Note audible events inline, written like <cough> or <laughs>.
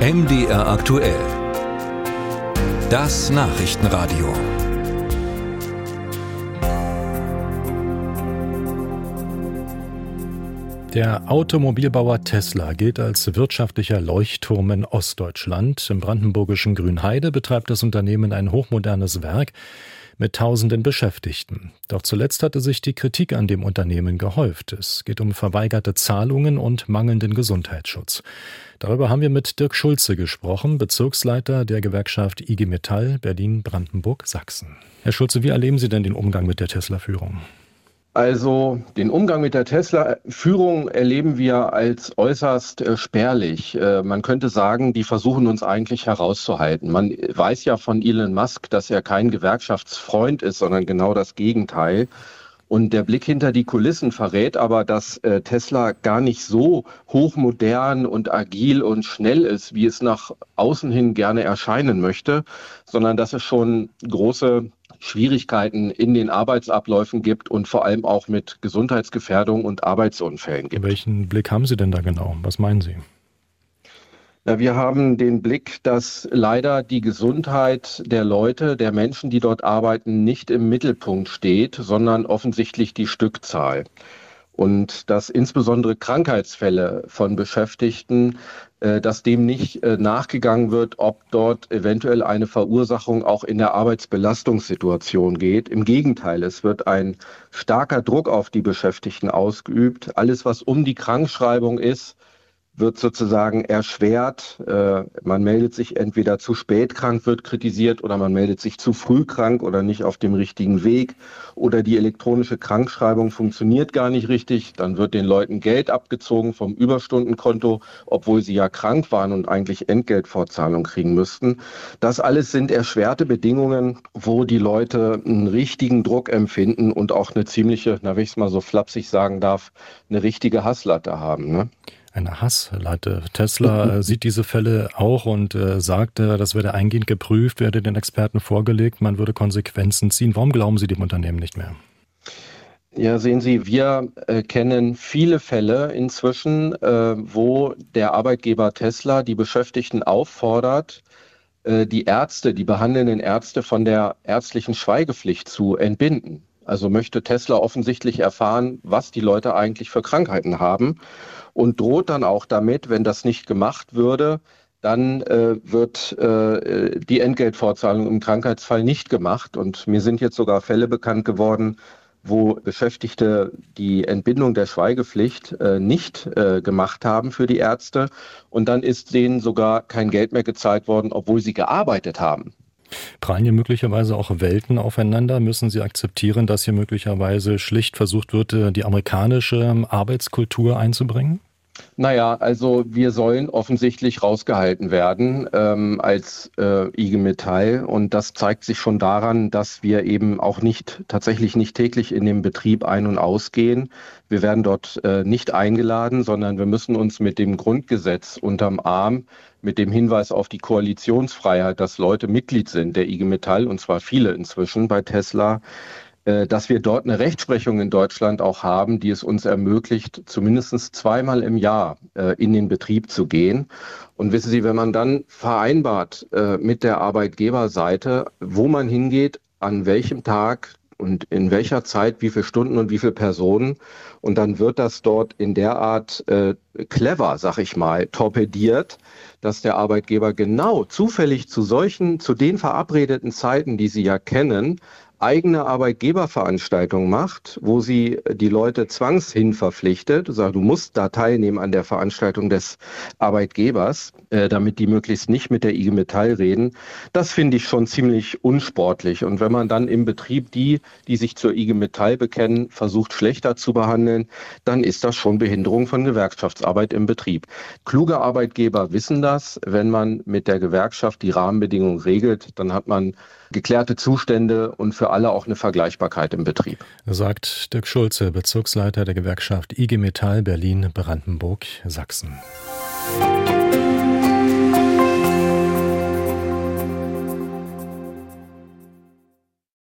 MDR aktuell. Das Nachrichtenradio. Der Automobilbauer Tesla gilt als wirtschaftlicher Leuchtturm in Ostdeutschland. Im brandenburgischen Grünheide betreibt das Unternehmen ein hochmodernes Werk mit tausenden Beschäftigten. Doch zuletzt hatte sich die Kritik an dem Unternehmen gehäuft. Es geht um verweigerte Zahlungen und mangelnden Gesundheitsschutz. Darüber haben wir mit Dirk Schulze gesprochen, Bezirksleiter der Gewerkschaft IG Metall Berlin-Brandenburg-Sachsen. Herr Schulze, wie erleben Sie denn den Umgang mit der Tesla-Führung? Also den Umgang mit der Tesla-Führung erleben wir als äußerst äh, spärlich. Äh, man könnte sagen, die versuchen uns eigentlich herauszuhalten. Man weiß ja von Elon Musk, dass er kein Gewerkschaftsfreund ist, sondern genau das Gegenteil. Und der Blick hinter die Kulissen verrät aber, dass äh, Tesla gar nicht so hochmodern und agil und schnell ist, wie es nach außen hin gerne erscheinen möchte, sondern dass es schon große Schwierigkeiten in den Arbeitsabläufen gibt und vor allem auch mit Gesundheitsgefährdung und Arbeitsunfällen gibt. Welchen Blick haben Sie denn da genau? Was meinen Sie? Ja, wir haben den Blick, dass leider die Gesundheit der Leute, der Menschen, die dort arbeiten, nicht im Mittelpunkt steht, sondern offensichtlich die Stückzahl und dass insbesondere Krankheitsfälle von Beschäftigten, äh, dass dem nicht äh, nachgegangen wird, ob dort eventuell eine Verursachung auch in der Arbeitsbelastungssituation geht. Im Gegenteil, es wird ein starker Druck auf die Beschäftigten ausgeübt. Alles, was um die Krankschreibung ist, wird sozusagen erschwert. Äh, man meldet sich entweder zu spät krank, wird kritisiert, oder man meldet sich zu früh krank oder nicht auf dem richtigen Weg. Oder die elektronische Krankschreibung funktioniert gar nicht richtig. Dann wird den Leuten Geld abgezogen vom Überstundenkonto, obwohl sie ja krank waren und eigentlich Entgeltfortzahlung kriegen müssten. Das alles sind erschwerte Bedingungen, wo die Leute einen richtigen Druck empfinden und auch eine ziemliche, na, wenn ich es mal so flapsig sagen darf, eine richtige Hasslatte haben. Ne? Eine Hassleite. Tesla äh, <laughs> sieht diese Fälle auch und äh, sagt, äh, das werde eingehend geprüft, werde den Experten vorgelegt, man würde Konsequenzen ziehen. Warum glauben Sie dem Unternehmen nicht mehr? Ja, sehen Sie, wir äh, kennen viele Fälle inzwischen, äh, wo der Arbeitgeber Tesla die Beschäftigten auffordert, äh, die Ärzte, die behandelnden Ärzte von der ärztlichen Schweigepflicht zu entbinden. Also möchte Tesla offensichtlich erfahren, was die Leute eigentlich für Krankheiten haben und droht dann auch damit, wenn das nicht gemacht würde, dann äh, wird äh, die Entgeltfortzahlung im Krankheitsfall nicht gemacht. Und mir sind jetzt sogar Fälle bekannt geworden, wo Beschäftigte die Entbindung der Schweigepflicht äh, nicht äh, gemacht haben für die Ärzte. Und dann ist denen sogar kein Geld mehr gezahlt worden, obwohl sie gearbeitet haben. Prallen hier möglicherweise auch Welten aufeinander? Müssen Sie akzeptieren, dass hier möglicherweise schlicht versucht wird, äh, die amerikanische Arbeitskultur einzubringen? Naja, also wir sollen offensichtlich rausgehalten werden ähm, als äh, IG Metall und das zeigt sich schon daran, dass wir eben auch nicht tatsächlich nicht täglich in dem Betrieb ein- und ausgehen. Wir werden dort äh, nicht eingeladen, sondern wir müssen uns mit dem Grundgesetz unterm Arm, mit dem Hinweis auf die Koalitionsfreiheit, dass Leute Mitglied sind der IG Metall und zwar viele inzwischen bei Tesla, dass wir dort eine Rechtsprechung in Deutschland auch haben, die es uns ermöglicht, zumindest zweimal im Jahr äh, in den Betrieb zu gehen. Und wissen Sie, wenn man dann vereinbart äh, mit der Arbeitgeberseite, wo man hingeht, an welchem Tag und in welcher Zeit, wie viele Stunden und wie viele Personen. Und dann wird das dort in der Art äh, clever, sag ich mal, torpediert, dass der Arbeitgeber genau zufällig zu solchen, zu den verabredeten Zeiten, die Sie ja kennen, eigene Arbeitgeberveranstaltung macht, wo sie die Leute zwangshin verpflichtet, sagt, du musst da teilnehmen an der Veranstaltung des Arbeitgebers, äh, damit die möglichst nicht mit der IG Metall reden, das finde ich schon ziemlich unsportlich. Und wenn man dann im Betrieb die, die sich zur IG Metall bekennen, versucht schlechter zu behandeln, dann ist das schon Behinderung von Gewerkschaftsarbeit im Betrieb. Kluge Arbeitgeber wissen das. Wenn man mit der Gewerkschaft die Rahmenbedingungen regelt, dann hat man geklärte Zustände und für alle auch eine Vergleichbarkeit im Betrieb. Sagt Dirk Schulze, Bezirksleiter der Gewerkschaft IG Metall Berlin-Brandenburg-Sachsen.